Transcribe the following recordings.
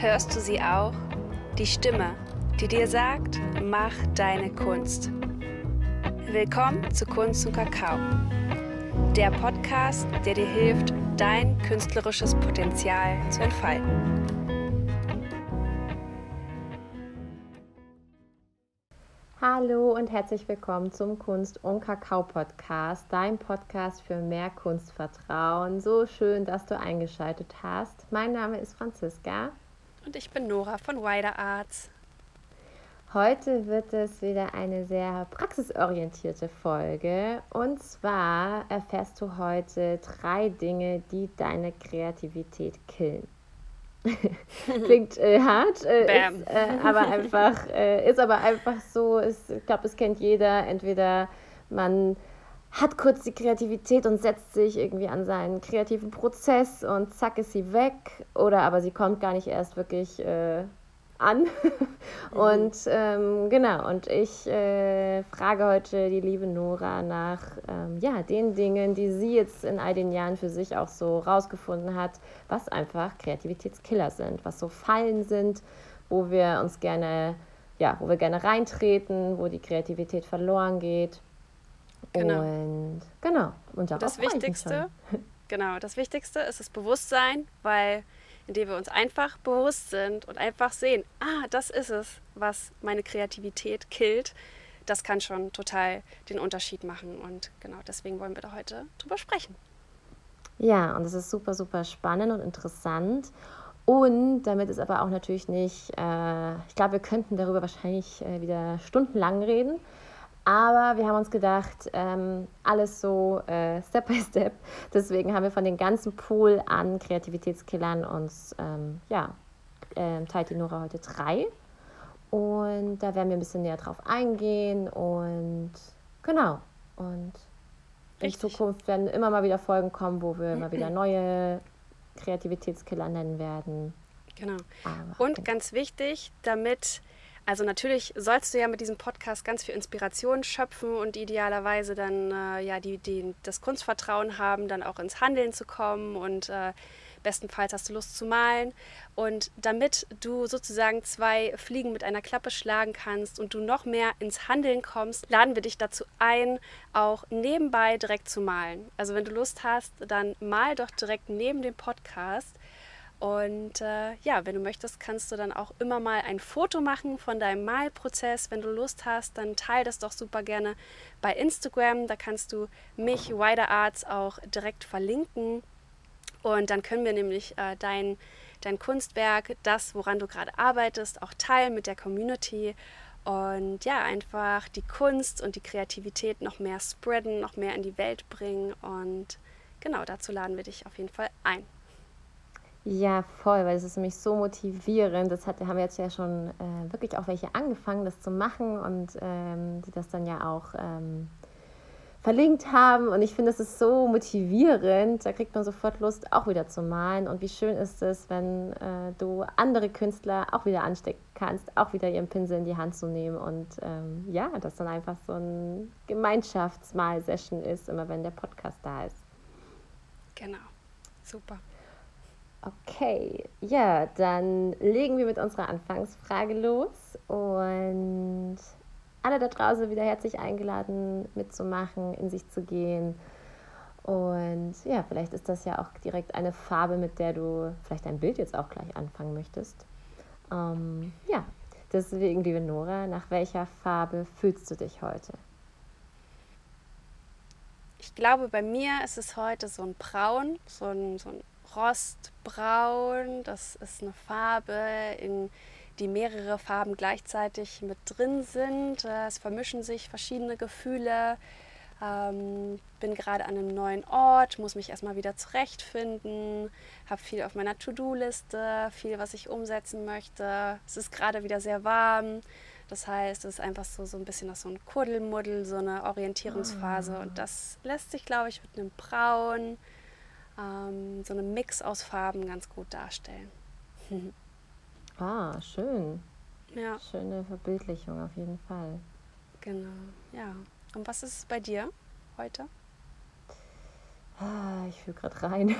Hörst du sie auch? Die Stimme, die dir sagt, mach deine Kunst. Willkommen zu Kunst und Kakao. Der Podcast, der dir hilft, dein künstlerisches Potenzial zu entfalten. Hallo und herzlich willkommen zum Kunst und Kakao Podcast, dein Podcast für mehr Kunstvertrauen. So schön, dass du eingeschaltet hast. Mein Name ist Franziska. Und ich bin Nora von Wider Arts. Heute wird es wieder eine sehr praxisorientierte Folge. Und zwar erfährst du heute drei Dinge, die deine Kreativität killen. Klingt äh, hart, äh, ist, äh, aber einfach, äh, ist aber einfach so. Ist, ich glaube, es kennt jeder. Entweder man hat kurz die Kreativität und setzt sich irgendwie an seinen kreativen Prozess und zack ist sie weg. Oder aber sie kommt gar nicht erst wirklich äh, an. Mhm. und ähm, genau, und ich äh, frage heute die liebe Nora nach ähm, ja, den Dingen, die sie jetzt in all den Jahren für sich auch so rausgefunden hat, was einfach Kreativitätskiller sind, was so Fallen sind, wo wir uns gerne, ja, wo wir gerne reintreten, wo die Kreativität verloren geht. Genau. Und genau. Und das Wichtigste, genau, das Wichtigste ist das Bewusstsein, weil indem wir uns einfach bewusst sind und einfach sehen, ah, das ist es, was meine Kreativität killt, das kann schon total den Unterschied machen. Und genau deswegen wollen wir da heute drüber sprechen. Ja, und es ist super, super spannend und interessant. Und damit ist aber auch natürlich nicht, äh, ich glaube, wir könnten darüber wahrscheinlich äh, wieder stundenlang reden. Aber wir haben uns gedacht, ähm, alles so äh, Step by Step. Deswegen haben wir von dem ganzen Pool an Kreativitätskillern uns, ähm, ja, äh, teilt die Nora heute drei. Und da werden wir ein bisschen näher drauf eingehen. Und genau. Und Richtig. in Zukunft werden immer mal wieder Folgen kommen, wo wir immer wieder neue Kreativitätskiller nennen werden. Genau. Aber, und genau. ganz wichtig, damit also natürlich sollst du ja mit diesem Podcast ganz viel Inspiration schöpfen und idealerweise dann äh, ja die, die, das Kunstvertrauen haben, dann auch ins Handeln zu kommen und äh, bestenfalls hast du Lust zu malen. Und damit du sozusagen zwei Fliegen mit einer Klappe schlagen kannst und du noch mehr ins Handeln kommst, laden wir dich dazu ein, auch nebenbei direkt zu malen. Also wenn du Lust hast, dann mal doch direkt neben dem Podcast und äh, ja, wenn du möchtest, kannst du dann auch immer mal ein Foto machen von deinem Malprozess. Wenn du Lust hast, dann teile das doch super gerne bei Instagram. Da kannst du mich, Wider Arts, auch direkt verlinken. Und dann können wir nämlich äh, dein, dein Kunstwerk, das, woran du gerade arbeitest, auch teilen mit der Community. Und ja, einfach die Kunst und die Kreativität noch mehr spreaden, noch mehr in die Welt bringen. Und genau dazu laden wir dich auf jeden Fall ein. Ja, voll, weil es ist nämlich so motivierend. Das hat, haben wir jetzt ja schon äh, wirklich auch welche angefangen, das zu machen und ähm, die das dann ja auch ähm, verlinkt haben. Und ich finde, es ist so motivierend. Da kriegt man sofort Lust, auch wieder zu malen. Und wie schön ist es, wenn äh, du andere Künstler auch wieder anstecken kannst, auch wieder ihren Pinsel in die Hand zu nehmen. Und ähm, ja, dass dann einfach so ein Gemeinschaftsmal-Session ist, immer wenn der Podcast da ist. Genau, super. Okay, ja, dann legen wir mit unserer Anfangsfrage los und alle da draußen wieder herzlich eingeladen mitzumachen, in sich zu gehen. Und ja, vielleicht ist das ja auch direkt eine Farbe, mit der du vielleicht dein Bild jetzt auch gleich anfangen möchtest. Ähm, ja, deswegen, liebe Nora, nach welcher Farbe fühlst du dich heute? Ich glaube, bei mir ist es heute so ein Braun, so ein, so ein Rostbraun. Das ist eine Farbe, in die mehrere Farben gleichzeitig mit drin sind. Äh, es vermischen sich verschiedene Gefühle. Ähm, bin gerade an einem neuen Ort, muss mich erstmal wieder zurechtfinden, habe viel auf meiner To-Do-Liste, viel, was ich umsetzen möchte. Es ist gerade wieder sehr warm. Das heißt, es ist einfach so, so ein bisschen so ein Kuddelmuddel, so eine Orientierungsphase. Und das lässt sich, glaube ich, mit einem Braun, ähm, so einen Mix aus Farben ganz gut darstellen. ah, schön. Ja. Schöne Verbildlichung auf jeden Fall. Genau, ja. Und was ist bei dir heute? Ah, ich fühle gerade rein.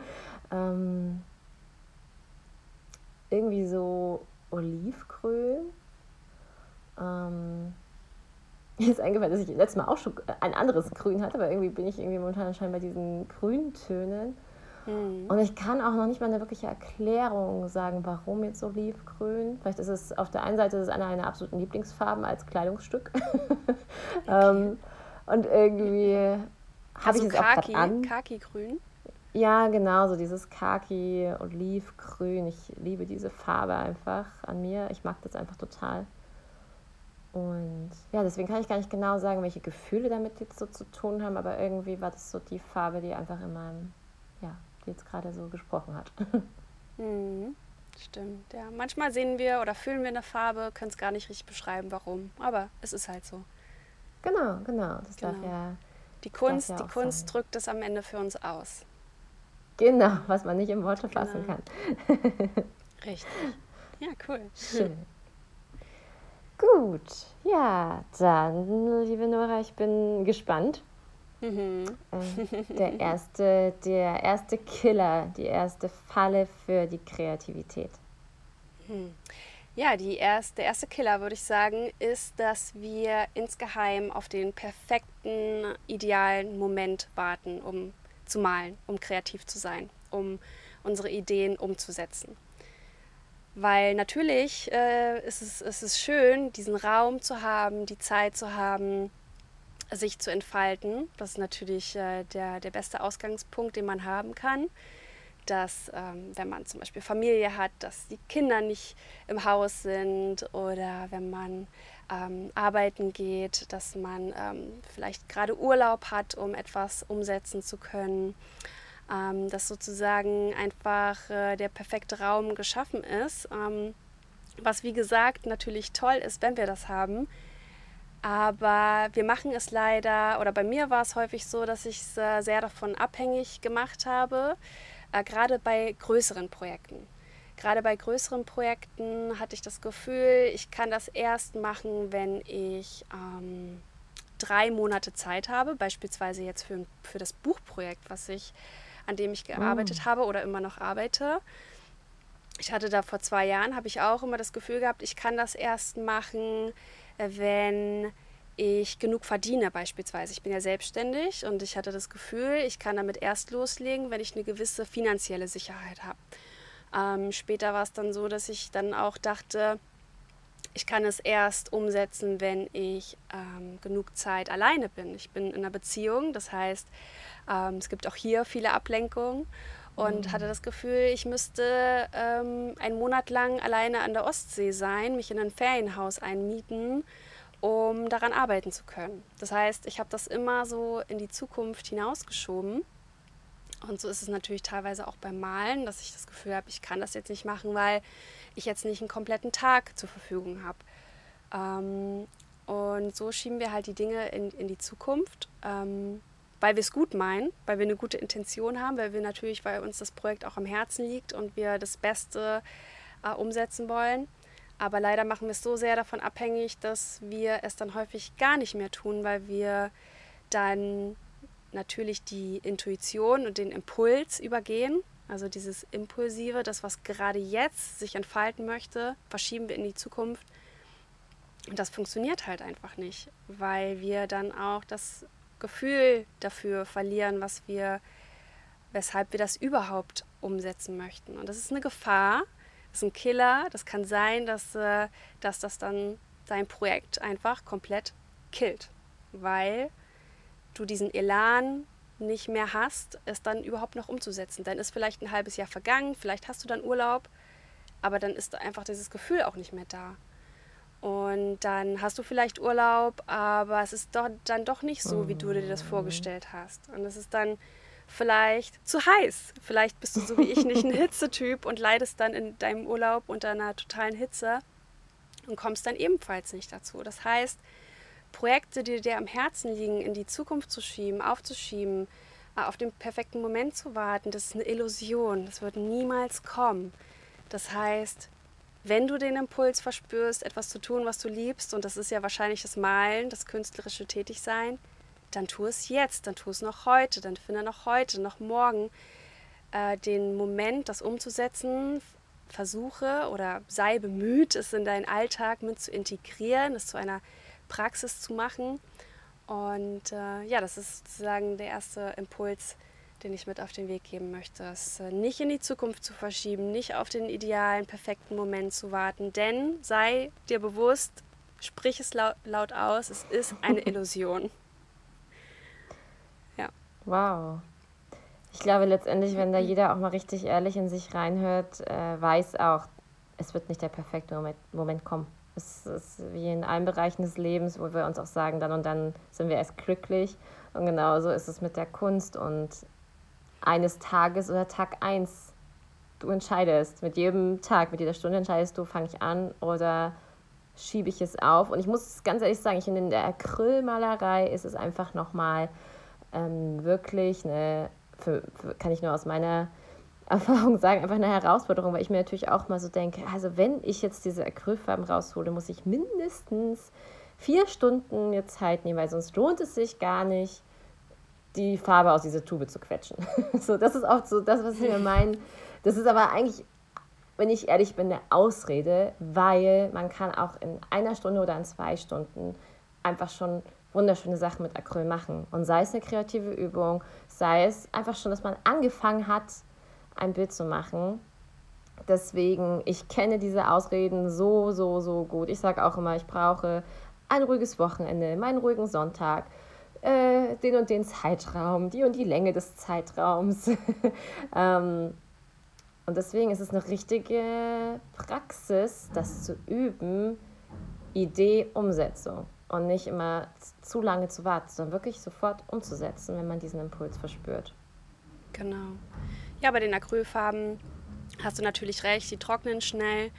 ähm, irgendwie so olivgrün. Ähm, mir ist eingefallen, dass ich letztes Mal auch schon ein anderes Grün hatte, aber irgendwie bin ich irgendwie momentan scheinbar bei diesen Grüntönen. Mhm. Und ich kann auch noch nicht mal eine wirkliche Erklärung sagen, warum jetzt Olivgrün. Vielleicht ist es auf der einen Seite ist es einer meiner absoluten Lieblingsfarben als Kleidungsstück. Okay. ähm, und irgendwie habe ich es auch an. Kaki-grün? Ja, genau, so dieses Kaki, Olivgrün. Ich liebe diese Farbe einfach an mir. Ich mag das einfach total. Und ja, deswegen kann ich gar nicht genau sagen, welche Gefühle damit jetzt so zu tun haben, aber irgendwie war das so die Farbe, die einfach in meinem, ja, die jetzt gerade so gesprochen hat. Mhm. Stimmt, ja. Manchmal sehen wir oder fühlen wir eine Farbe, können es gar nicht richtig beschreiben, warum, aber es ist halt so. Genau, genau. Das genau. darf ja. Die Kunst, ja die Kunst sein. drückt es am Ende für uns aus. Genau, was man nicht in Worte fassen genau. kann. Richtig. Ja, cool. Schön. Gut, ja, dann, liebe Nora, ich bin gespannt. Mhm. Ähm, der, erste, der erste Killer, die erste Falle für die Kreativität. Mhm. Ja, die erste, der erste Killer, würde ich sagen, ist, dass wir insgeheim auf den perfekten, idealen Moment warten, um zu malen, um kreativ zu sein, um unsere Ideen umzusetzen. Weil natürlich äh, ist, es, ist es schön, diesen Raum zu haben, die Zeit zu haben, sich zu entfalten. Das ist natürlich äh, der, der beste Ausgangspunkt, den man haben kann. Dass, ähm, wenn man zum Beispiel Familie hat, dass die Kinder nicht im Haus sind oder wenn man ähm, arbeiten geht, dass man ähm, vielleicht gerade Urlaub hat, um etwas umsetzen zu können ähm, dass sozusagen einfach äh, der perfekte Raum geschaffen ist. Ähm, was wie gesagt natürlich toll ist, wenn wir das haben. Aber wir machen es leider, oder bei mir war es häufig so, dass ich es äh, sehr davon abhängig gemacht habe, äh, gerade bei größeren Projekten. Gerade bei größeren Projekten hatte ich das Gefühl, ich kann das erst machen, wenn ich ähm, drei Monate Zeit habe, beispielsweise jetzt für, für das Buchprojekt, was ich an dem ich gearbeitet oh. habe oder immer noch arbeite. Ich hatte da vor zwei Jahren, habe ich auch immer das Gefühl gehabt, ich kann das erst machen, äh, wenn ich genug verdiene beispielsweise. Ich bin ja selbstständig und ich hatte das Gefühl, ich kann damit erst loslegen, wenn ich eine gewisse finanzielle Sicherheit habe. Ähm, später war es dann so, dass ich dann auch dachte, ich kann es erst umsetzen, wenn ich ähm, genug Zeit alleine bin. Ich bin in einer Beziehung, das heißt, ähm, es gibt auch hier viele Ablenkungen und mhm. hatte das Gefühl, ich müsste ähm, einen Monat lang alleine an der Ostsee sein, mich in ein Ferienhaus einmieten, um daran arbeiten zu können. Das heißt, ich habe das immer so in die Zukunft hinausgeschoben. Und so ist es natürlich teilweise auch beim Malen, dass ich das Gefühl habe, ich kann das jetzt nicht machen, weil ich jetzt nicht einen kompletten Tag zur Verfügung habe. Ähm, und so schieben wir halt die Dinge in, in die Zukunft. Ähm, weil wir es gut meinen, weil wir eine gute Intention haben, weil wir natürlich, weil uns das Projekt auch am Herzen liegt und wir das Beste äh, umsetzen wollen. Aber leider machen wir es so sehr davon abhängig, dass wir es dann häufig gar nicht mehr tun, weil wir dann natürlich die Intuition und den Impuls übergehen. Also dieses Impulsive, das, was gerade jetzt sich entfalten möchte, verschieben wir in die Zukunft. Und das funktioniert halt einfach nicht, weil wir dann auch das Gefühl dafür verlieren, was wir, weshalb wir das überhaupt umsetzen möchten. Und das ist eine Gefahr, das ist ein Killer. Das kann sein, dass, äh, dass das dann dein Projekt einfach komplett killt, weil du diesen Elan nicht mehr hast, es dann überhaupt noch umzusetzen. Dann ist vielleicht ein halbes Jahr vergangen, vielleicht hast du dann Urlaub, aber dann ist einfach dieses Gefühl auch nicht mehr da. Und dann hast du vielleicht Urlaub, aber es ist doch, dann doch nicht so, wie du dir das vorgestellt hast. Und es ist dann vielleicht zu heiß. Vielleicht bist du so wie ich nicht ein Hitzetyp und leidest dann in deinem Urlaub unter einer totalen Hitze und kommst dann ebenfalls nicht dazu. Das heißt, Projekte, die dir am Herzen liegen, in die Zukunft zu schieben, aufzuschieben, äh, auf den perfekten Moment zu warten, das ist eine Illusion. Das wird niemals kommen. Das heißt, wenn du den Impuls verspürst, etwas zu tun, was du liebst, und das ist ja wahrscheinlich das Malen, das künstlerische Tätigsein, dann tu es jetzt, dann tu es noch heute, dann finde noch heute, noch morgen äh, den Moment, das umzusetzen, versuche oder sei bemüht, es in deinen Alltag mit zu integrieren, es zu einer Praxis zu machen. Und äh, ja, das ist sozusagen der erste Impuls, den ich mit auf den Weg geben möchte. Es äh, nicht in die Zukunft zu verschieben, nicht auf den idealen, perfekten Moment zu warten, denn sei dir bewusst, sprich es laut, laut aus, es ist eine Illusion. Ja. Wow. Ich glaube letztendlich, wenn da jeder auch mal richtig ehrlich in sich reinhört, äh, weiß auch, es wird nicht der perfekte Moment, Moment kommen. Es ist wie in allen Bereichen des Lebens, wo wir uns auch sagen, dann und dann sind wir erst glücklich. Und genauso ist es mit der Kunst. Und eines Tages oder Tag eins, du entscheidest. Mit jedem Tag, mit jeder Stunde entscheidest du, fange ich an oder schiebe ich es auf. Und ich muss ganz ehrlich sagen, ich in der Acrylmalerei ist es einfach nochmal ähm, wirklich eine für, für, kann ich nur aus meiner Erfahrung sagen, einfach eine Herausforderung, weil ich mir natürlich auch mal so denke, also wenn ich jetzt diese Acrylfarben raushole, muss ich mindestens vier Stunden jetzt Zeit nehmen, weil sonst lohnt es sich gar nicht, die Farbe aus dieser Tube zu quetschen. so, das ist auch so das, was ich mir meine. Das ist aber eigentlich, wenn ich ehrlich bin, eine Ausrede, weil man kann auch in einer Stunde oder in zwei Stunden einfach schon wunderschöne Sachen mit Acryl machen. Und sei es eine kreative Übung, sei es einfach schon, dass man angefangen hat, ein Bild zu machen. Deswegen, ich kenne diese Ausreden so, so, so gut. Ich sage auch immer, ich brauche ein ruhiges Wochenende, meinen ruhigen Sonntag, äh, den und den Zeitraum, die und die Länge des Zeitraums. ähm, und deswegen ist es eine richtige Praxis, das zu üben, Idee, Umsetzung und nicht immer zu lange zu warten, sondern wirklich sofort umzusetzen, wenn man diesen Impuls verspürt. Genau. Ja, bei den Acrylfarben hast du natürlich recht, die trocknen schnell.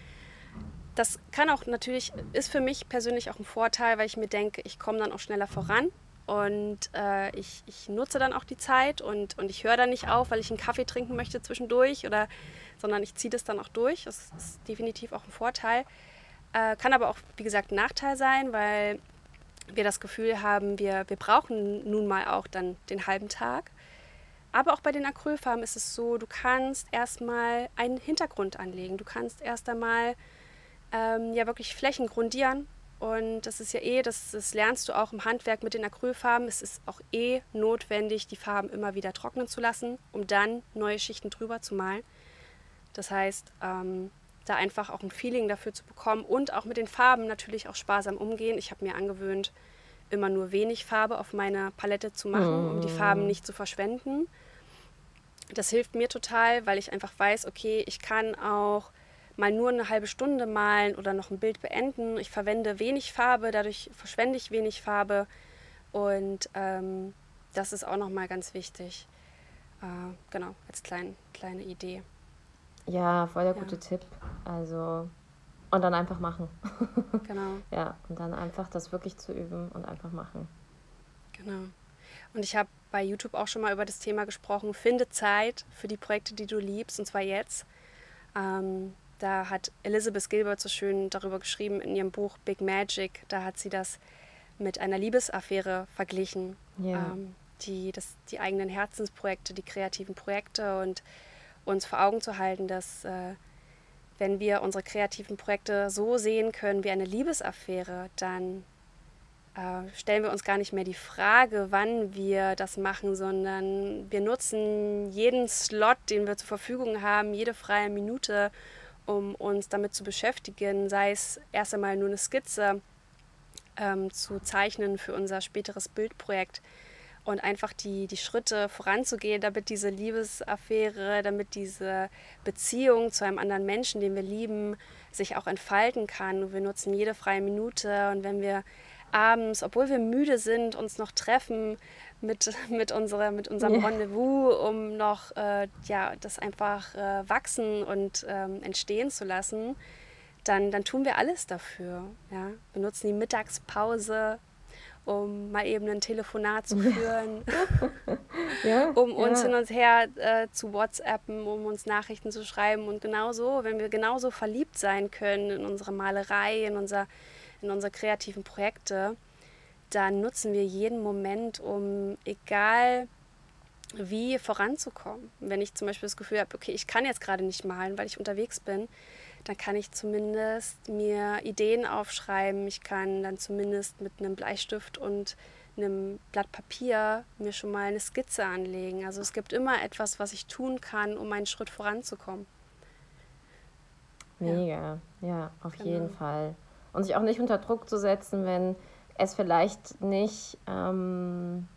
Das kann auch natürlich, ist für mich persönlich auch ein Vorteil, weil ich mir denke, ich komme dann auch schneller voran und äh, ich, ich nutze dann auch die Zeit und, und ich höre dann nicht auf, weil ich einen Kaffee trinken möchte zwischendurch, oder, sondern ich ziehe das dann auch durch. Das ist definitiv auch ein Vorteil. Äh, kann aber auch, wie gesagt, ein Nachteil sein, weil wir das Gefühl haben, wir, wir brauchen nun mal auch dann den halben Tag. Aber auch bei den Acrylfarben ist es so, du kannst erstmal einen Hintergrund anlegen. Du kannst erst einmal ähm, ja wirklich Flächen grundieren. Und das ist ja eh, das, das lernst du auch im Handwerk mit den Acrylfarben. Es ist auch eh notwendig, die Farben immer wieder trocknen zu lassen, um dann neue Schichten drüber zu malen. Das heißt, ähm, da einfach auch ein Feeling dafür zu bekommen und auch mit den Farben natürlich auch sparsam umgehen. Ich habe mir angewöhnt, immer nur wenig Farbe auf meine Palette zu machen, um die Farben nicht zu verschwenden. Das hilft mir total, weil ich einfach weiß, okay, ich kann auch mal nur eine halbe Stunde malen oder noch ein Bild beenden. Ich verwende wenig Farbe, dadurch verschwende ich wenig Farbe und ähm, das ist auch nochmal ganz wichtig. Äh, genau, als klein, kleine Idee. Ja, voll der gute Tipp. Also, und dann einfach machen. Genau. ja, und dann einfach das wirklich zu üben und einfach machen. Genau. Und ich habe bei YouTube auch schon mal über das Thema gesprochen. Finde Zeit für die Projekte, die du liebst, und zwar jetzt. Ähm, da hat Elizabeth Gilbert so schön darüber geschrieben in ihrem Buch Big Magic. Da hat sie das mit einer Liebesaffäre verglichen. Ja. Ähm, die, das, die eigenen Herzensprojekte, die kreativen Projekte und uns vor Augen zu halten, dass äh, wenn wir unsere kreativen Projekte so sehen können wie eine Liebesaffäre, dann stellen wir uns gar nicht mehr die Frage, wann wir das machen, sondern wir nutzen jeden Slot, den wir zur Verfügung haben, jede freie Minute, um uns damit zu beschäftigen, sei es erst einmal nur eine Skizze ähm, zu zeichnen für unser späteres Bildprojekt und einfach die, die Schritte voranzugehen, damit diese Liebesaffäre, damit diese Beziehung zu einem anderen Menschen, den wir lieben, sich auch entfalten kann. Und wir nutzen jede freie Minute und wenn wir abends, obwohl wir müde sind, uns noch treffen mit, mit, unserer, mit unserem ja. Rendezvous, um noch äh, ja, das einfach äh, wachsen und ähm, entstehen zu lassen, dann, dann tun wir alles dafür. Ja? Wir nutzen die Mittagspause um mal eben ein Telefonat zu führen, ja, um uns ja. hin und her äh, zu WhatsAppen, um uns Nachrichten zu schreiben. Und genauso, wenn wir genauso verliebt sein können in unsere Malerei, in, unser, in unsere kreativen Projekte, dann nutzen wir jeden Moment, um egal wie voranzukommen. Wenn ich zum Beispiel das Gefühl habe, okay, ich kann jetzt gerade nicht malen, weil ich unterwegs bin, dann kann ich zumindest mir Ideen aufschreiben. Ich kann dann zumindest mit einem Bleistift und einem Blatt Papier mir schon mal eine Skizze anlegen. Also es gibt immer etwas, was ich tun kann, um einen Schritt voranzukommen. Mega, ja, ja auf genau. jeden Fall. Und sich auch nicht unter Druck zu setzen, wenn es vielleicht nicht ähm,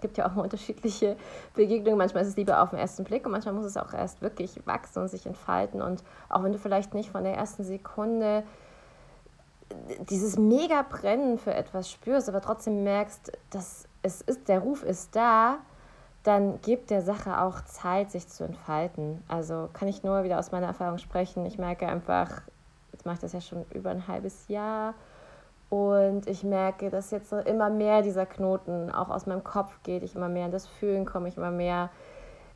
gibt ja auch unterschiedliche Begegnungen. Manchmal ist es lieber auf den ersten Blick und manchmal muss es auch erst wirklich wachsen und sich entfalten. Und auch wenn du vielleicht nicht von der ersten Sekunde dieses mega Brennen für etwas spürst, aber trotzdem merkst, dass es ist, der Ruf ist da, dann gibt der Sache auch Zeit, sich zu entfalten. Also kann ich nur wieder aus meiner Erfahrung sprechen. Ich merke einfach, jetzt mache ich das ja schon über ein halbes Jahr, und ich merke, dass jetzt immer mehr dieser Knoten auch aus meinem Kopf geht, ich immer mehr in das Fühlen komme, ich immer mehr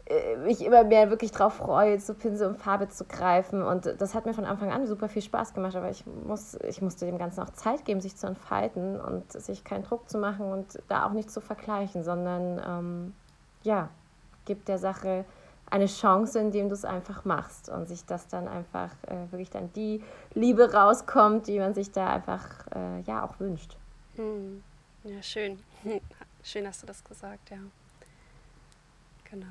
äh, mich immer mehr wirklich darauf freue, zu Pinsel und Farbe zu greifen. Und das hat mir von Anfang an super viel Spaß gemacht, aber ich, muss, ich musste dem Ganzen auch Zeit geben, sich zu entfalten und sich keinen Druck zu machen und da auch nicht zu vergleichen, sondern ähm, ja, gibt der Sache eine Chance, indem du es einfach machst und sich das dann einfach äh, wirklich dann die Liebe rauskommt, die man sich da einfach äh, ja auch wünscht. Hm. Ja, schön. schön hast du das gesagt, ja. Genau.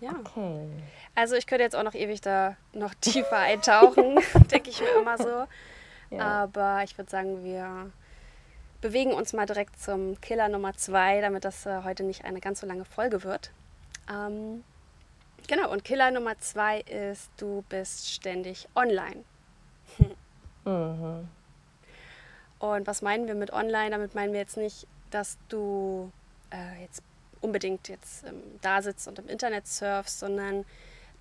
Ja. Okay. Also ich könnte jetzt auch noch ewig da noch tiefer eintauchen, denke ich mir immer so. Ja. Aber ich würde sagen, wir bewegen uns mal direkt zum Killer Nummer zwei, damit das äh, heute nicht eine ganz so lange Folge wird. Ähm, Genau, und Killer Nummer zwei ist, du bist ständig online. Mhm. Und was meinen wir mit online? Damit meinen wir jetzt nicht, dass du äh, jetzt unbedingt jetzt ähm, da sitzt und im Internet surfst, sondern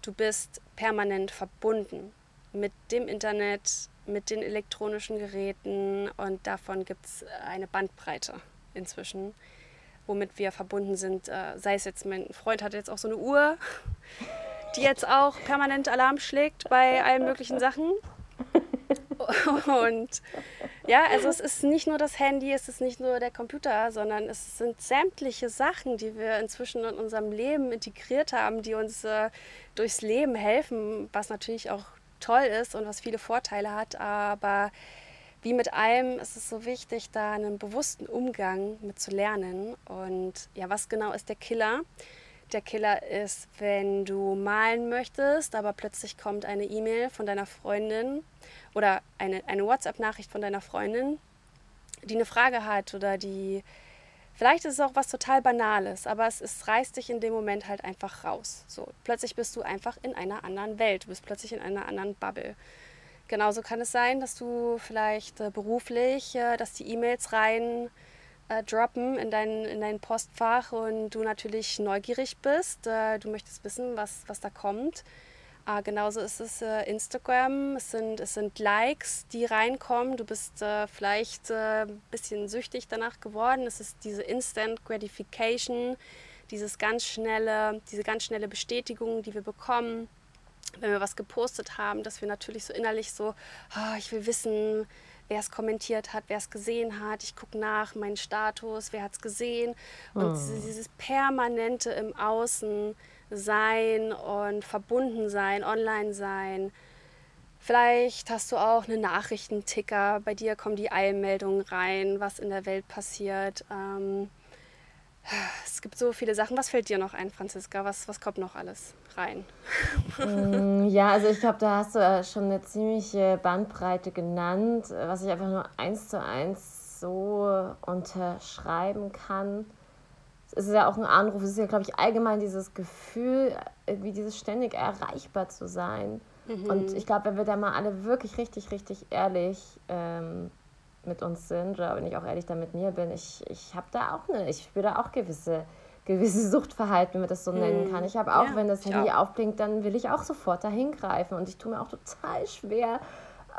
du bist permanent verbunden mit dem Internet, mit den elektronischen Geräten und davon gibt es eine Bandbreite inzwischen womit wir verbunden sind. Äh, sei es jetzt, mein Freund hat jetzt auch so eine Uhr, die jetzt auch permanent Alarm schlägt bei allen möglichen Sachen. Und ja, also es ist nicht nur das Handy, es ist nicht nur der Computer, sondern es sind sämtliche Sachen, die wir inzwischen in unserem Leben integriert haben, die uns äh, durchs Leben helfen, was natürlich auch toll ist und was viele Vorteile hat. Aber wie mit allem ist es so wichtig, da einen bewussten Umgang mit zu lernen. Und ja, was genau ist der Killer? Der Killer ist, wenn du malen möchtest, aber plötzlich kommt eine E-Mail von deiner Freundin oder eine, eine WhatsApp-Nachricht von deiner Freundin, die eine Frage hat oder die, vielleicht ist es auch was total Banales, aber es, es reißt dich in dem Moment halt einfach raus. So, plötzlich bist du einfach in einer anderen Welt, du bist plötzlich in einer anderen Bubble. Genauso kann es sein, dass du vielleicht äh, beruflich, äh, dass die E-Mails rein äh, droppen in dein, in dein Postfach und du natürlich neugierig bist. Äh, du möchtest wissen, was, was da kommt. Äh, genauso ist es äh, Instagram. Es sind, es sind Likes, die reinkommen. Du bist vielleicht ein bisschen süchtig danach geworden. Es ist diese Instant Gratification, dieses ganz schnelle, diese ganz schnelle Bestätigung, die wir bekommen wenn wir was gepostet haben, dass wir natürlich so innerlich so, oh, ich will wissen, wer es kommentiert hat, wer es gesehen hat. Ich gucke nach, meinen Status, wer hat es gesehen. Und oh. dieses permanente im Außen sein und verbunden sein, online sein. Vielleicht hast du auch einen Nachrichtenticker. Bei dir kommen die Eilmeldungen rein, was in der Welt passiert. Ähm, es gibt so viele Sachen. Was fällt dir noch ein, Franziska? Was, was kommt noch alles rein? Mm, ja, also ich glaube, da hast du schon eine ziemliche Bandbreite genannt, was ich einfach nur eins zu eins so unterschreiben kann. Es ist ja auch ein Anruf, es ist ja, glaube ich, allgemein dieses Gefühl, wie dieses ständig erreichbar zu sein. Mhm. Und ich glaube, wenn wir da mal alle wirklich richtig, richtig ehrlich ähm, mit uns sind, oder wenn ich auch ehrlich da mit mir bin, ich, ich habe da auch eine, ich spüre da auch gewisse, gewisse Suchtverhalten, wenn man das so hm. nennen kann. Ich habe auch, ja, wenn das Handy auch. aufblinkt, dann will ich auch sofort dahin greifen. Und ich tue mir auch total schwer,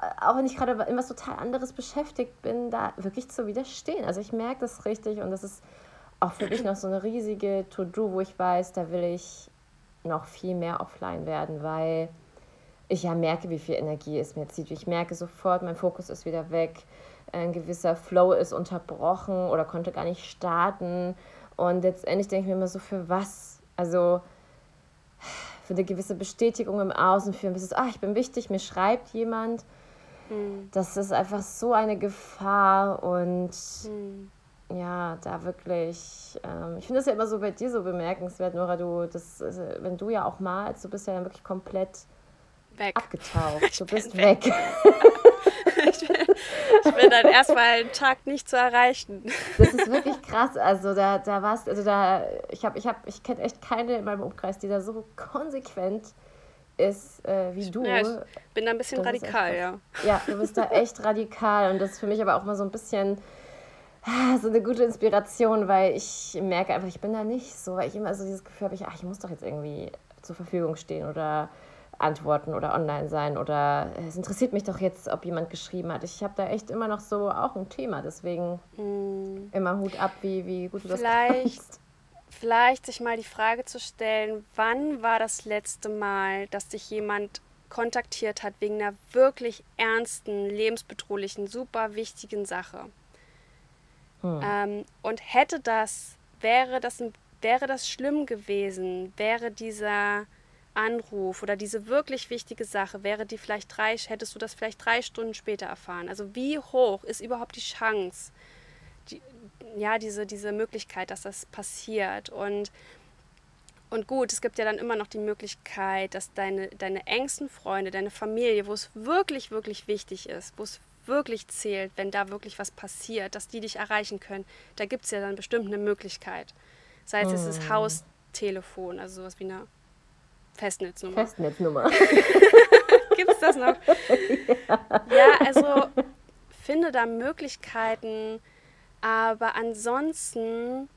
äh, auch wenn ich gerade in was total anderes beschäftigt bin, da wirklich zu widerstehen. Also ich merke das richtig und das ist auch für mich noch so eine riesige To-Do, wo ich weiß, da will ich noch viel mehr offline werden, weil ich ja merke, wie viel Energie es mir zieht. Ich merke sofort, mein Fokus ist wieder weg ein gewisser Flow ist unterbrochen oder konnte gar nicht starten. Und letztendlich denke ich mir immer so, für was? Also für eine gewisse Bestätigung im Außen, für ein bisschen, ah, ich bin wichtig, mir schreibt jemand. Mhm. Das ist einfach so eine Gefahr und mhm. ja, da wirklich, ähm, ich finde das ja immer so bei dir so bemerkenswert, Nora, du, das, also, wenn du ja auch malst, du bist ja dann wirklich komplett weg. abgetaucht. Du bist weg. weg. ich, bin, dann erstmal einen Tag nicht zu erreichen. Das ist wirklich krass. Also da, da warst, also da, ich habe, ich habe, ich kenne echt keine in meinem Umkreis, die da so konsequent ist äh, wie du. Ja, ich bin da ein bisschen das radikal, ja. Ja, du bist da echt radikal und das ist für mich aber auch mal so ein bisschen ah, so eine gute Inspiration, weil ich merke einfach, ich bin da nicht so, weil ich immer so dieses Gefühl habe, ich, ach, ich muss doch jetzt irgendwie zur Verfügung stehen oder antworten oder online sein oder äh, es interessiert mich doch jetzt, ob jemand geschrieben hat. Ich habe da echt immer noch so auch ein Thema, deswegen mm. immer Hut ab, wie, wie gut du vielleicht, das kannst. Vielleicht sich mal die Frage zu stellen, wann war das letzte Mal, dass dich jemand kontaktiert hat wegen einer wirklich ernsten, lebensbedrohlichen, super wichtigen Sache. Hm. Ähm, und hätte das, wäre das, wäre das schlimm gewesen, wäre dieser Anruf oder diese wirklich wichtige Sache, wäre die vielleicht drei, hättest du das vielleicht drei Stunden später erfahren. Also wie hoch ist überhaupt die Chance, die, ja, diese, diese Möglichkeit, dass das passiert? Und, und gut, es gibt ja dann immer noch die Möglichkeit, dass deine, deine engsten Freunde, deine Familie, wo es wirklich, wirklich wichtig ist, wo es wirklich zählt, wenn da wirklich was passiert, dass die dich erreichen können, da gibt es ja dann bestimmt eine Möglichkeit. Sei es, es ist hm. Haustelefon, also sowas wie eine Festnetznummer. Festnetznummer. Gibt es das noch? ja. ja, also finde da Möglichkeiten, aber ansonsten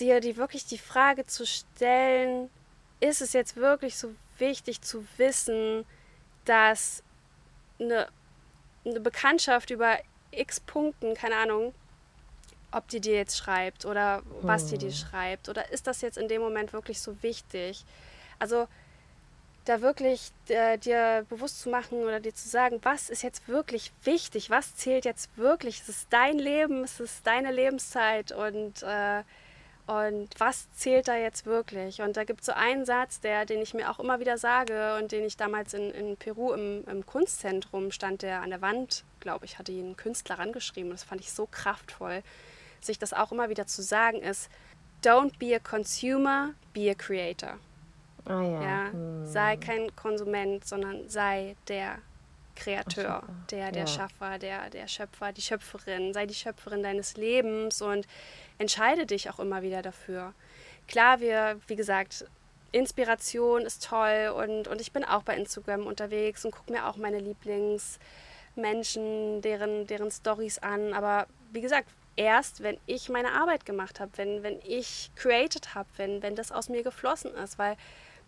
dir die wirklich die Frage zu stellen, ist es jetzt wirklich so wichtig zu wissen, dass eine, eine Bekanntschaft über x Punkten, keine Ahnung, ob die dir jetzt schreibt oder was hm. die dir schreibt oder ist das jetzt in dem Moment wirklich so wichtig? Also da wirklich äh, dir bewusst zu machen oder dir zu sagen, was ist jetzt wirklich wichtig, was zählt jetzt wirklich, es ist dein Leben, es ist deine Lebenszeit und, äh, und was zählt da jetzt wirklich? Und da gibt es so einen Satz, der, den ich mir auch immer wieder sage und den ich damals in, in Peru im, im Kunstzentrum stand, der an der Wand, glaube ich, hatte ihn ein Künstler rangeschrieben und das fand ich so kraftvoll, sich das auch immer wieder zu sagen ist, don't be a consumer, be a creator. Ah, ja. ja? Hm. Sei kein Konsument, sondern sei der Kreateur, der, der ja. Schaffer, der, der Schöpfer, die Schöpferin. Sei die Schöpferin deines Lebens und entscheide dich auch immer wieder dafür. Klar, wir, wie gesagt, Inspiration ist toll und, und ich bin auch bei Instagram unterwegs und gucke mir auch meine Lieblingsmenschen, deren, deren Stories an. Aber wie gesagt, erst, wenn ich meine Arbeit gemacht habe, wenn, wenn ich created habe, wenn, wenn das aus mir geflossen ist, weil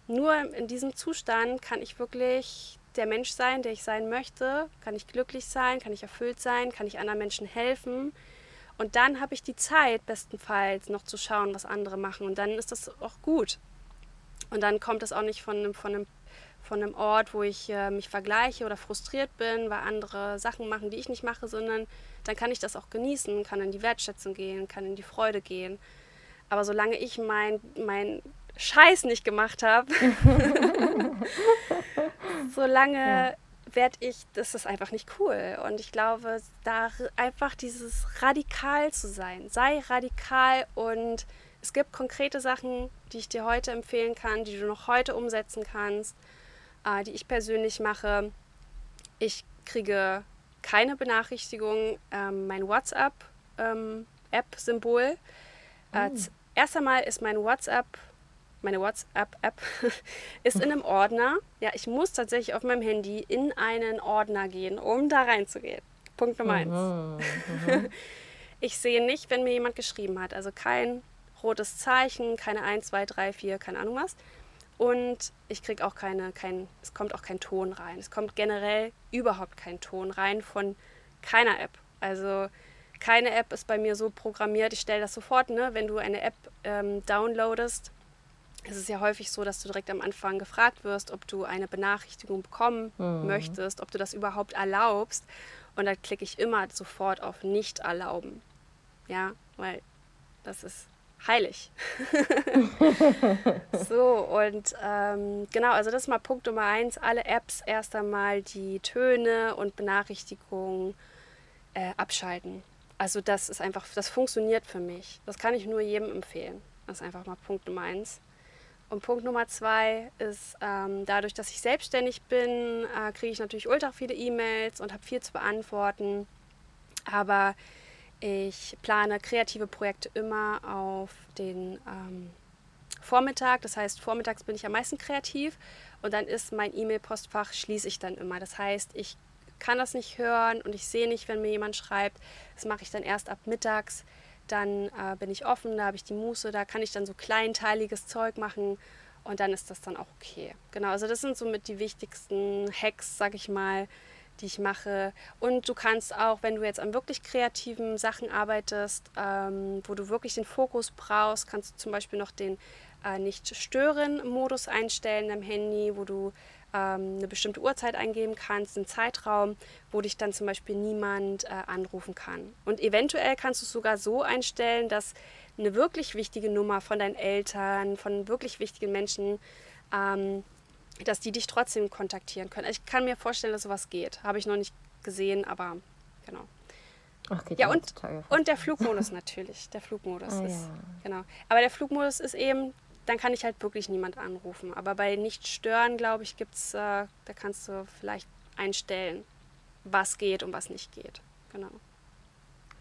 nur in diesem Zustand kann ich wirklich der Mensch sein, der ich sein möchte, kann ich glücklich sein, kann ich erfüllt sein, kann ich anderen Menschen helfen. Und dann habe ich die Zeit, bestenfalls noch zu schauen, was andere machen. Und dann ist das auch gut. Und dann kommt das auch nicht von einem, von einem, von einem Ort, wo ich äh, mich vergleiche oder frustriert bin, weil andere Sachen machen, die ich nicht mache, sondern dann kann ich das auch genießen, kann in die Wertschätzung gehen, kann in die Freude gehen. Aber solange ich mein, mein Scheiß nicht gemacht habe, solange ja. werde ich, das ist einfach nicht cool. Und ich glaube, da einfach dieses radikal zu sein, sei radikal und es gibt konkrete Sachen, die ich dir heute empfehlen kann, die du noch heute umsetzen kannst, äh, die ich persönlich mache. Ich kriege keine Benachrichtigung, ähm, mein WhatsApp-App-Symbol. Ähm, äh, oh. Erst einmal ist mein WhatsApp meine WhatsApp-App, ist in einem Ordner. Ja, ich muss tatsächlich auf meinem Handy in einen Ordner gehen, um da reinzugehen. Punkt Nummer eins. Mhm, mhm. ich sehe nicht, wenn mir jemand geschrieben hat. Also kein rotes Zeichen, keine 1, 2, 3, 4, keine Ahnung was. Und ich kriege auch keine, kein, es kommt auch kein Ton rein. Es kommt generell überhaupt kein Ton rein von keiner App. Also keine App ist bei mir so programmiert. Ich stelle das sofort, ne? wenn du eine App ähm, downloadest, es ist ja häufig so, dass du direkt am Anfang gefragt wirst, ob du eine Benachrichtigung bekommen mhm. möchtest, ob du das überhaupt erlaubst. Und da klicke ich immer sofort auf Nicht erlauben. Ja, weil das ist heilig. so, und ähm, genau, also das ist mal Punkt Nummer eins. Alle Apps erst einmal die Töne und Benachrichtigungen äh, abschalten. Also das ist einfach, das funktioniert für mich. Das kann ich nur jedem empfehlen. Das ist einfach mal Punkt Nummer eins. Und Punkt Nummer zwei ist, ähm, dadurch, dass ich selbstständig bin, äh, kriege ich natürlich ultra viele E-Mails und habe viel zu beantworten. Aber ich plane kreative Projekte immer auf den ähm, Vormittag. Das heißt, vormittags bin ich am meisten kreativ und dann ist mein E-Mail-Postfach, schließe ich dann immer. Das heißt, ich kann das nicht hören und ich sehe nicht, wenn mir jemand schreibt. Das mache ich dann erst ab mittags. Dann äh, bin ich offen, da habe ich die Muße, da kann ich dann so kleinteiliges Zeug machen und dann ist das dann auch okay. Genau, also das sind somit die wichtigsten Hacks, sag ich mal, die ich mache. Und du kannst auch, wenn du jetzt an wirklich kreativen Sachen arbeitest, ähm, wo du wirklich den Fokus brauchst, kannst du zum Beispiel noch den äh, Nicht-Stören-Modus einstellen am Handy, wo du ähm, eine bestimmte Uhrzeit eingeben kannst, einen Zeitraum, wo dich dann zum Beispiel niemand äh, anrufen kann. Und eventuell kannst du es sogar so einstellen, dass eine wirklich wichtige Nummer von deinen Eltern, von wirklich wichtigen Menschen ähm, dass die dich trotzdem kontaktieren können. Ich kann mir vorstellen, dass sowas geht. Habe ich noch nicht gesehen, aber genau. Ach, ja, und, und der Flugmodus natürlich. Der Flugmodus ah, ist. Ja. Genau. Aber der Flugmodus ist eben, dann kann ich halt wirklich niemand anrufen. Aber bei Nicht-Stören, glaube ich, gibt es, äh, da kannst du vielleicht einstellen, was geht und was nicht geht. Genau.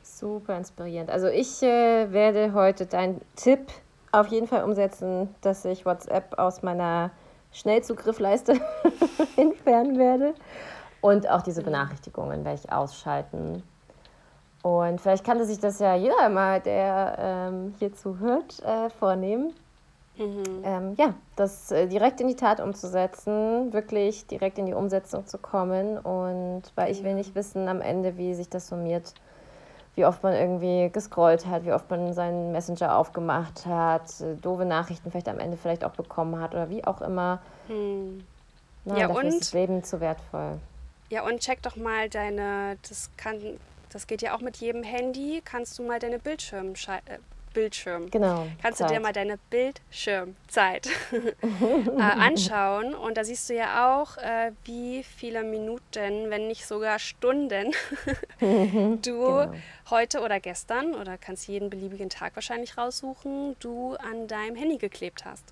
Super inspirierend. Also ich äh, werde heute deinen Tipp auf jeden Fall umsetzen, dass ich WhatsApp aus meiner Schnellzugriffleiste entfernen werde. Und auch diese Benachrichtigungen werde ich ausschalten. Und vielleicht kann sich das ja jeder mal, der ähm, hier zuhört, äh, vornehmen. Mhm. Ähm, ja, das äh, direkt in die Tat umzusetzen, wirklich direkt in die Umsetzung zu kommen. Und weil ich will nicht wissen am Ende, wie sich das summiert wie oft man irgendwie gescrollt hat, wie oft man seinen Messenger aufgemacht hat, äh, doofe Nachrichten vielleicht am Ende vielleicht auch bekommen hat oder wie auch immer. Hm. Na, ja, dafür und, ist das Leben zu wertvoll. Ja, und check doch mal deine, das kann, das geht ja auch mit jedem Handy, kannst du mal deine Bildschirm, äh, Bildschirm. Genau. Kannst Zeit. du dir mal deine Bildschirmzeit äh, anschauen. Und da siehst du ja auch, äh, wie viele Minuten, wenn nicht sogar Stunden, du genau. heute oder gestern oder kannst jeden beliebigen Tag wahrscheinlich raussuchen, du an deinem Handy geklebt hast.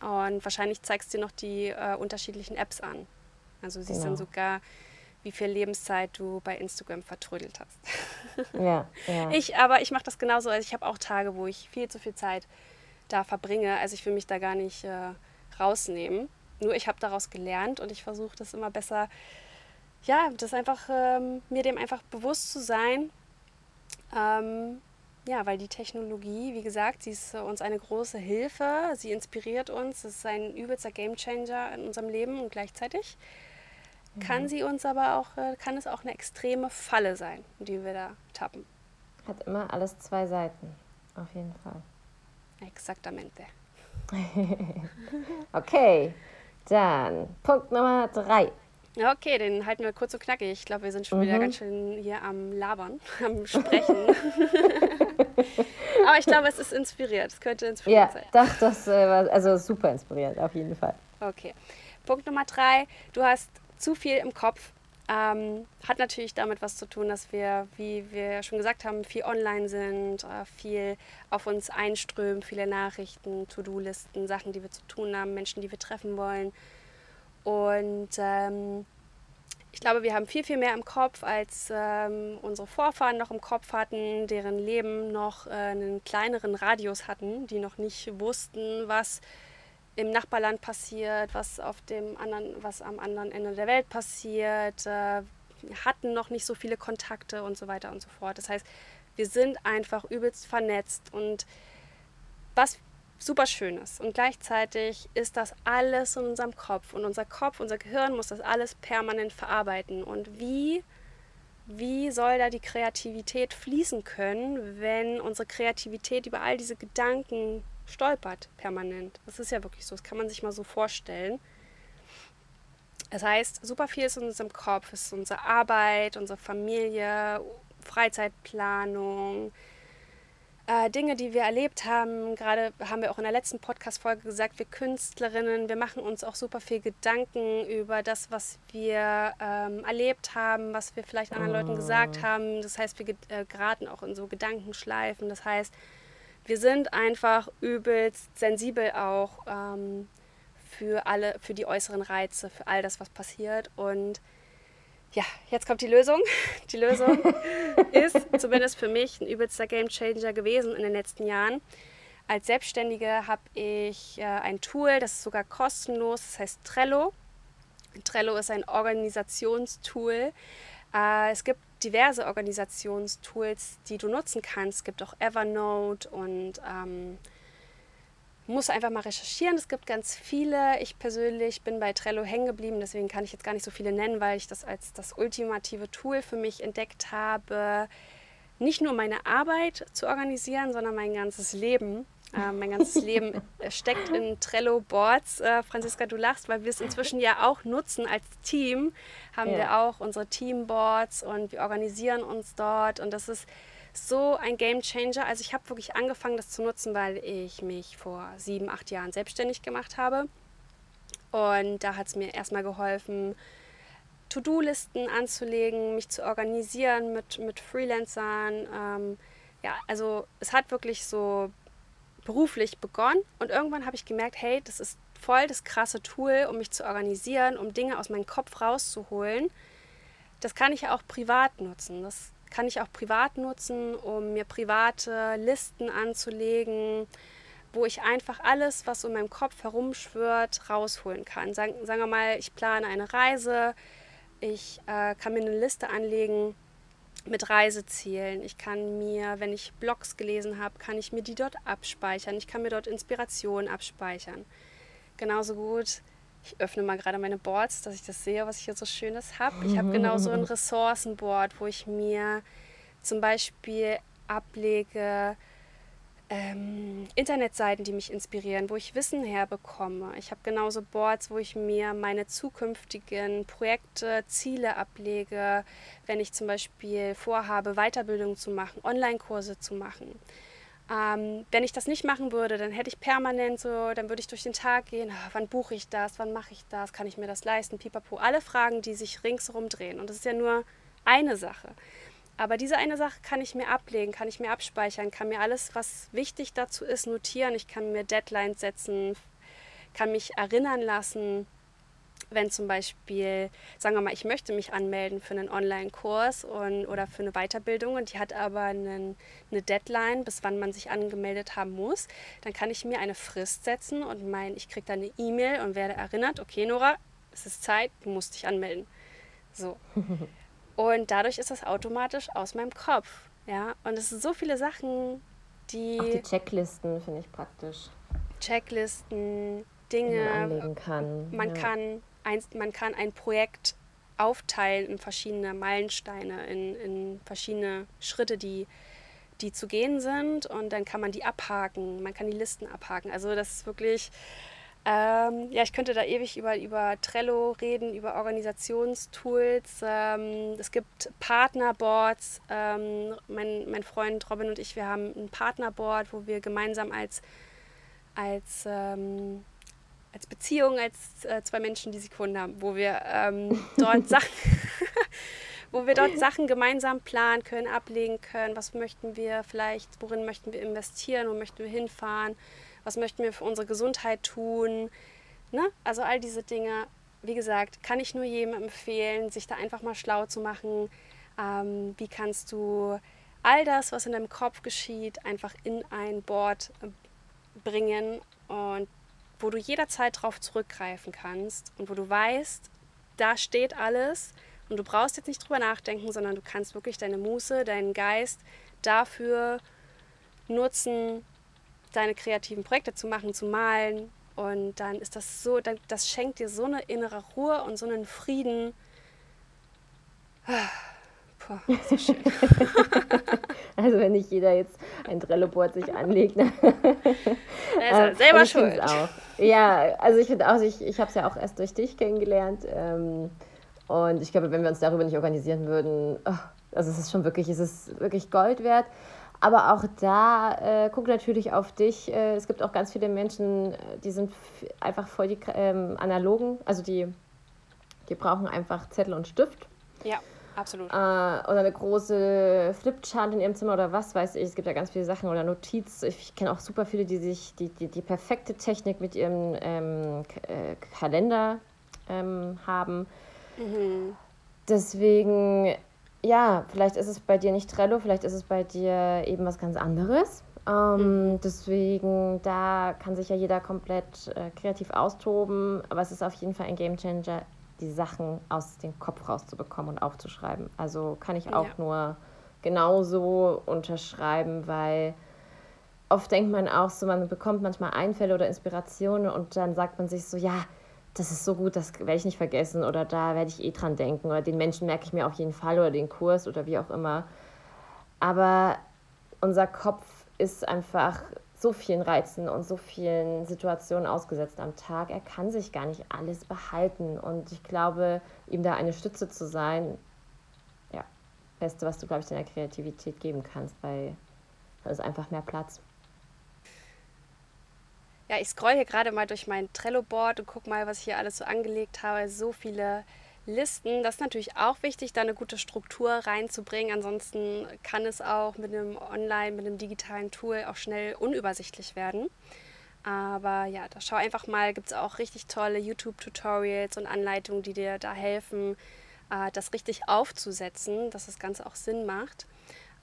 Und wahrscheinlich zeigst du dir noch die äh, unterschiedlichen Apps an. Also siehst genau. dann sogar, wie viel Lebenszeit du bei Instagram vertrödelt hast. Ja, ja. Ich, aber ich mache das genauso. Also ich habe auch Tage, wo ich viel zu viel Zeit da verbringe. Also ich will mich da gar nicht äh, rausnehmen. Nur ich habe daraus gelernt und ich versuche das immer besser, ja, das einfach, ähm, mir dem einfach bewusst zu sein. Ähm, ja, weil die Technologie, wie gesagt, sie ist uns eine große Hilfe, sie inspiriert uns, es ist ein übelster Gamechanger in unserem Leben und gleichzeitig kann mhm. sie uns aber auch, äh, kann es auch eine extreme Falle sein, die wir da tappen. Hat immer alles zwei Seiten, auf jeden Fall. Exaktamente. okay, dann Punkt Nummer drei. Okay, den halten wir kurz und knackig. Ich glaube, wir sind schon mhm. wieder ganz schön hier am Labern, am Sprechen. Aber ich glaube, es ist inspiriert. Es könnte inspiriert ja, sein. Ja, doch, das äh, war also super inspiriert, auf jeden Fall. Okay. Punkt Nummer drei. Du hast zu viel im Kopf. Ähm, hat natürlich damit was zu tun, dass wir, wie wir schon gesagt haben, viel online sind, äh, viel auf uns einströmen, viele Nachrichten, To-Do-Listen, Sachen, die wir zu tun haben, Menschen, die wir treffen wollen. Und ähm, ich glaube, wir haben viel, viel mehr im Kopf, als ähm, unsere Vorfahren noch im Kopf hatten, deren Leben noch äh, einen kleineren Radius hatten, die noch nicht wussten, was im Nachbarland passiert, was auf dem anderen, was am anderen Ende der Welt passiert, äh, hatten noch nicht so viele Kontakte und so weiter und so fort. Das heißt, wir sind einfach übelst vernetzt und was super schön ist. Und gleichzeitig ist das alles in unserem Kopf und unser Kopf, unser Gehirn muss das alles permanent verarbeiten. Und wie wie soll da die Kreativität fließen können, wenn unsere Kreativität über all diese Gedanken stolpert permanent. Das ist ja wirklich so, das kann man sich mal so vorstellen. Das heißt, super viel ist in unserem Kopf, es ist unsere Arbeit, unsere Familie, Freizeitplanung, äh, Dinge, die wir erlebt haben. Gerade haben wir auch in der letzten Podcast-Folge gesagt, wir Künstlerinnen, wir machen uns auch super viel Gedanken über das, was wir ähm, erlebt haben, was wir vielleicht anderen Leuten gesagt oh. haben. Das heißt, wir äh, geraten auch in so Gedankenschleifen. Das heißt, wir sind einfach übelst sensibel auch ähm, für alle, für die äußeren Reize, für all das, was passiert. Und ja, jetzt kommt die Lösung. Die Lösung ist zumindest für mich ein übelster Gamechanger gewesen in den letzten Jahren. Als Selbstständige habe ich äh, ein Tool, das ist sogar kostenlos, das heißt Trello. Trello ist ein Organisationstool. Äh, es gibt diverse Organisationstools, die du nutzen kannst. Es gibt auch Evernote und ähm, muss einfach mal recherchieren. Es gibt ganz viele. Ich persönlich bin bei Trello hängen geblieben, deswegen kann ich jetzt gar nicht so viele nennen, weil ich das als das ultimative Tool für mich entdeckt habe, nicht nur meine Arbeit zu organisieren, sondern mein ganzes Leben. Äh, mein ganzes Leben steckt in Trello-Boards. Äh, Franziska, du lachst, weil wir es inzwischen ja auch nutzen als Team. Haben ja. wir auch unsere Team-Boards und wir organisieren uns dort. Und das ist so ein Game Changer. Also ich habe wirklich angefangen, das zu nutzen, weil ich mich vor sieben, acht Jahren selbstständig gemacht habe. Und da hat es mir erstmal geholfen, To-Do-Listen anzulegen, mich zu organisieren mit, mit Freelancern. Ähm, ja, also es hat wirklich so beruflich begonnen und irgendwann habe ich gemerkt, hey, das ist voll das krasse Tool, um mich zu organisieren, um Dinge aus meinem Kopf rauszuholen. Das kann ich auch privat nutzen. Das kann ich auch privat nutzen, um mir private Listen anzulegen, wo ich einfach alles, was in meinem Kopf herumschwirrt, rausholen kann. Sagen, sagen wir mal, ich plane eine Reise, ich äh, kann mir eine Liste anlegen mit Reisezielen. Ich kann mir, wenn ich Blogs gelesen habe, kann ich mir die dort abspeichern. Ich kann mir dort Inspirationen abspeichern. Genauso gut, ich öffne mal gerade meine Boards, dass ich das sehe, was ich hier so Schönes habe. Ich habe genauso ein Ressourcenboard, wo ich mir zum Beispiel ablege, ähm, Internetseiten, die mich inspirieren, wo ich Wissen herbekomme. Ich habe genauso Boards, wo ich mir meine zukünftigen Projekte, Ziele ablege, wenn ich zum Beispiel vorhabe, Weiterbildung zu machen, Online-Kurse zu machen. Ähm, wenn ich das nicht machen würde, dann hätte ich permanent so, dann würde ich durch den Tag gehen, oh, wann buche ich das, wann mache ich das, kann ich mir das leisten, pipapo. Alle Fragen, die sich ringsherum drehen. Und das ist ja nur eine Sache. Aber diese eine Sache kann ich mir ablegen, kann ich mir abspeichern, kann mir alles, was wichtig dazu ist, notieren. Ich kann mir Deadlines setzen, kann mich erinnern lassen, wenn zum Beispiel, sagen wir mal, ich möchte mich anmelden für einen Online-Kurs oder für eine Weiterbildung und die hat aber einen, eine Deadline, bis wann man sich angemeldet haben muss, dann kann ich mir eine Frist setzen und mein, ich kriege dann eine E-Mail und werde erinnert, okay Nora, es ist Zeit, du musst dich anmelden. So. Und dadurch ist das automatisch aus meinem Kopf. Ja, und es sind so viele Sachen, die. Auch die Checklisten finde ich praktisch. Checklisten, Dinge. Man anlegen kann. Man, ja. kann ein, man kann ein Projekt aufteilen in verschiedene Meilensteine, in, in verschiedene Schritte, die, die zu gehen sind. Und dann kann man die abhaken. Man kann die Listen abhaken. Also, das ist wirklich ähm, ja, ich könnte da ewig über, über Trello reden, über Organisationstools. Ähm, es gibt Partnerboards. Ähm, mein, mein Freund Robin und ich, wir haben ein Partnerboard, wo wir gemeinsam als, als, ähm, als Beziehung, als äh, zwei Menschen, die sich gefunden haben, wo wir ähm, dort Sachen... wo wir dort Sachen gemeinsam planen können, ablegen können. Was möchten wir vielleicht, worin möchten wir investieren, wo möchten wir hinfahren? Was möchten wir für unsere Gesundheit tun. Ne? Also all diese Dinge, wie gesagt, kann ich nur jedem empfehlen, sich da einfach mal schlau zu machen. Ähm, wie kannst du all das, was in deinem Kopf geschieht, einfach in ein Board äh, bringen und wo du jederzeit darauf zurückgreifen kannst und wo du weißt, da steht alles und du brauchst jetzt nicht drüber nachdenken, sondern du kannst wirklich deine Muße, deinen Geist dafür nutzen, deine kreativen Projekte zu machen, zu malen. Und dann ist das so, das schenkt dir so eine innere Ruhe und so einen Frieden. Puh, so schön. also wenn nicht jeder jetzt ein Trello-Board sich anlegt. Ne? Ist selber also schuld. Auch. Ja, also ich finde auch, ich, ich habe es ja auch erst durch dich kennengelernt. Ähm, und ich glaube, wenn wir uns darüber nicht organisieren würden, oh, also es ist schon wirklich, es ist wirklich Gold wert. Aber auch da äh, guck natürlich auf dich. Äh, es gibt auch ganz viele Menschen, äh, die sind einfach voll die ähm, analogen, also die, die brauchen einfach Zettel und Stift. Ja, absolut. Äh, oder eine große Flipchart in ihrem Zimmer oder was weiß ich. Es gibt ja ganz viele Sachen oder Notiz. Ich, ich kenne auch super viele, die sich die, die, die perfekte Technik mit ihrem ähm, äh, Kalender ähm, haben. Mhm. Deswegen, ja, vielleicht ist es bei dir nicht Trello, vielleicht ist es bei dir eben was ganz anderes. Ähm, mhm. Deswegen, da kann sich ja jeder komplett äh, kreativ austoben, aber es ist auf jeden Fall ein Gamechanger, die Sachen aus dem Kopf rauszubekommen und aufzuschreiben. Also kann ich auch ja. nur genauso unterschreiben, weil oft denkt man auch so, man bekommt manchmal Einfälle oder Inspirationen und dann sagt man sich so, ja, das ist so gut, das werde ich nicht vergessen oder da werde ich eh dran denken oder den Menschen merke ich mir auf jeden Fall oder den Kurs oder wie auch immer. Aber unser Kopf ist einfach so vielen Reizen und so vielen Situationen ausgesetzt am Tag. Er kann sich gar nicht alles behalten und ich glaube, ihm da eine Stütze zu sein, ja, Beste, was du, glaube ich, deiner Kreativität geben kannst, weil da ist einfach mehr Platz. Ja, ich scroll hier gerade mal durch mein Trello-Board und guck mal, was ich hier alles so angelegt habe. So viele Listen. Das ist natürlich auch wichtig, da eine gute Struktur reinzubringen. Ansonsten kann es auch mit einem Online, mit einem digitalen Tool auch schnell unübersichtlich werden. Aber ja, da schau einfach mal, gibt es auch richtig tolle YouTube-Tutorials und Anleitungen, die dir da helfen, äh, das richtig aufzusetzen, dass das Ganze auch Sinn macht.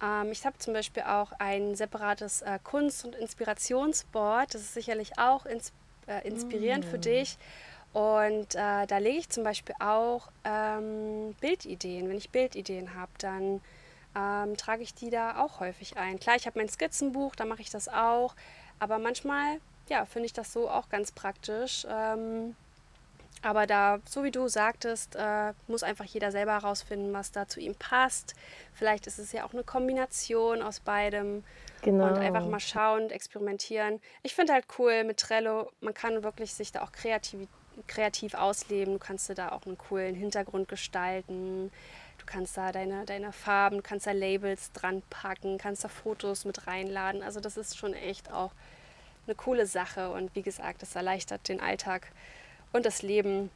Ähm, ich habe zum Beispiel auch ein separates äh, Kunst- und Inspirationsboard. Das ist sicherlich auch ins, äh, inspirierend mm. für dich. Und äh, da lege ich zum Beispiel auch ähm, Bildideen. Wenn ich Bildideen habe, dann ähm, trage ich die da auch häufig ein. Klar, ich habe mein Skizzenbuch, da mache ich das auch. Aber manchmal ja, finde ich das so auch ganz praktisch. Ähm, aber da, so wie du sagtest, äh, muss einfach jeder selber herausfinden, was da zu ihm passt. Vielleicht ist es ja auch eine Kombination aus beidem. Genau. Und einfach mal schauen, experimentieren. Ich finde halt cool mit Trello, man kann wirklich sich da auch kreativ, kreativ ausleben. Du kannst da auch einen coolen Hintergrund gestalten. Du kannst da deine, deine Farben, du kannst da Labels dran packen, kannst da Fotos mit reinladen. Also das ist schon echt auch eine coole Sache. Und wie gesagt, das erleichtert den Alltag und das Leben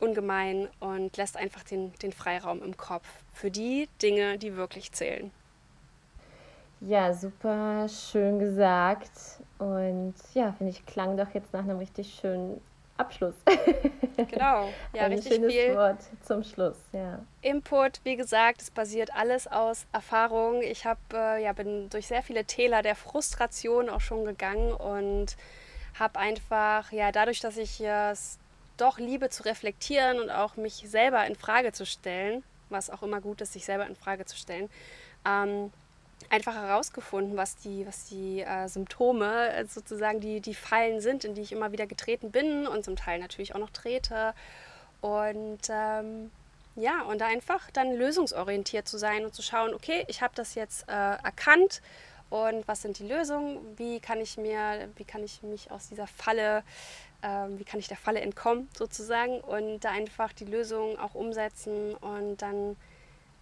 ungemein und lässt einfach den, den Freiraum im Kopf für die Dinge, die wirklich zählen. Ja, super schön gesagt. Und ja, finde ich, klang doch jetzt nach einem richtig schönen Abschluss. Genau, ja, Ein richtig schönes viel. Wort zum Schluss, ja. Input, wie gesagt, es basiert alles aus Erfahrung. Ich hab, äh, ja, bin durch sehr viele Täler der Frustration auch schon gegangen und habe einfach, ja, dadurch, dass ich es doch liebe zu reflektieren und auch mich selber in Frage zu stellen, was auch immer gut ist, sich selber in Frage zu stellen, ähm, einfach herausgefunden, was die, was die äh, Symptome äh, sozusagen die, die Fallen sind, in die ich immer wieder getreten bin und zum Teil natürlich auch noch trete. Und ähm, ja, und da einfach dann lösungsorientiert zu sein und zu schauen, okay, ich habe das jetzt äh, erkannt und was sind die Lösungen? Wie kann ich mir, wie kann ich mich aus dieser Falle, ähm, wie kann ich der Falle entkommen sozusagen und da einfach die Lösung auch umsetzen und dann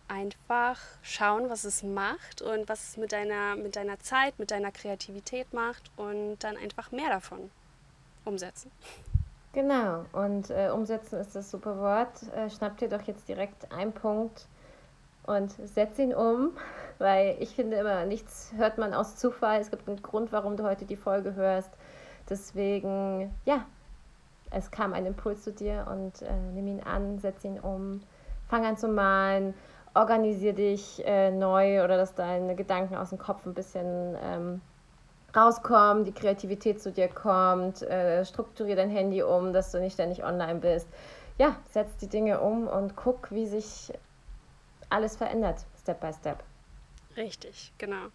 einfach schauen, was es macht und was es mit deiner, mit deiner Zeit, mit deiner Kreativität macht und dann einfach mehr davon umsetzen. Genau, und äh, umsetzen ist das super Wort. Äh, schnapp dir doch jetzt direkt einen Punkt und setz ihn um, weil ich finde immer, nichts hört man aus Zufall. Es gibt einen Grund, warum du heute die Folge hörst. Deswegen, ja, es kam ein Impuls zu dir und äh, nimm ihn an, setz ihn um, fang an zu malen organisier dich äh, neu oder dass deine Gedanken aus dem Kopf ein bisschen ähm, rauskommen, die Kreativität zu dir kommt, äh, strukturier dein Handy um, dass du nicht ständig online bist. Ja, setz die Dinge um und guck, wie sich alles verändert, Step by Step. Richtig, genau.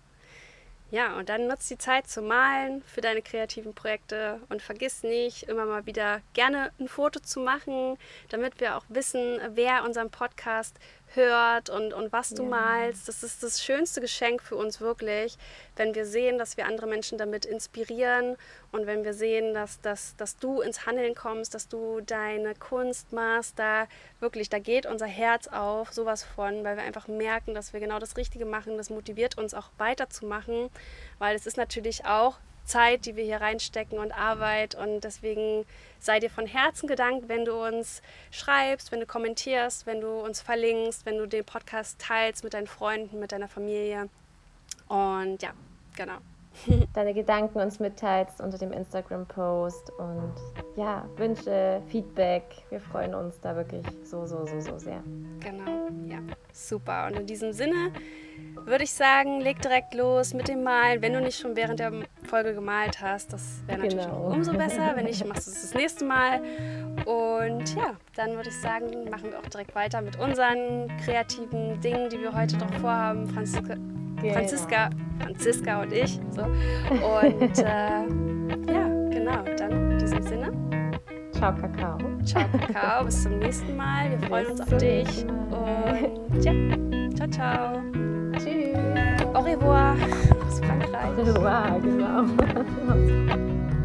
Ja, und dann nutzt die Zeit zu malen für deine kreativen Projekte und vergiss nicht, immer mal wieder gerne ein Foto zu machen, damit wir auch wissen, wer unseren Podcast hört und, und was du ja. malst. Das ist das schönste Geschenk für uns wirklich, wenn wir sehen, dass wir andere Menschen damit inspirieren und wenn wir sehen, dass, dass, dass du ins Handeln kommst, dass du deine Kunst machst, da wirklich, da geht unser Herz auf, sowas von, weil wir einfach merken, dass wir genau das Richtige machen. Das motiviert uns auch weiterzumachen, weil es ist natürlich auch Zeit, die wir hier reinstecken und Arbeit. Und deswegen sei dir von Herzen gedankt, wenn du uns schreibst, wenn du kommentierst, wenn du uns verlinkst, wenn du den Podcast teilst mit deinen Freunden, mit deiner Familie. Und ja, genau. Deine Gedanken uns mitteilst unter dem Instagram-Post und ja, Wünsche, Feedback. Wir freuen uns da wirklich so, so, so, so sehr. Genau, ja, super. Und in diesem Sinne würde ich sagen, leg direkt los mit dem Malen. Wenn du nicht schon während der Folge gemalt hast, das wäre natürlich genau. umso besser. Wenn nicht, machst du es das nächste Mal. Und ja, dann würde ich sagen, machen wir auch direkt weiter mit unseren kreativen Dingen, die wir heute noch vorhaben. Franziska, genau. Franziska, Franziska und ich. So. Und äh, ja, genau, dann in diesem Sinne. Ciao, Kakao. Ciao, Kakao. Bis zum nächsten Mal. Wir freuen uns auf dich. Und ja, ciao, ciao. Tschüss. Au revoir. Aus Frankreich. Au revoir, genau.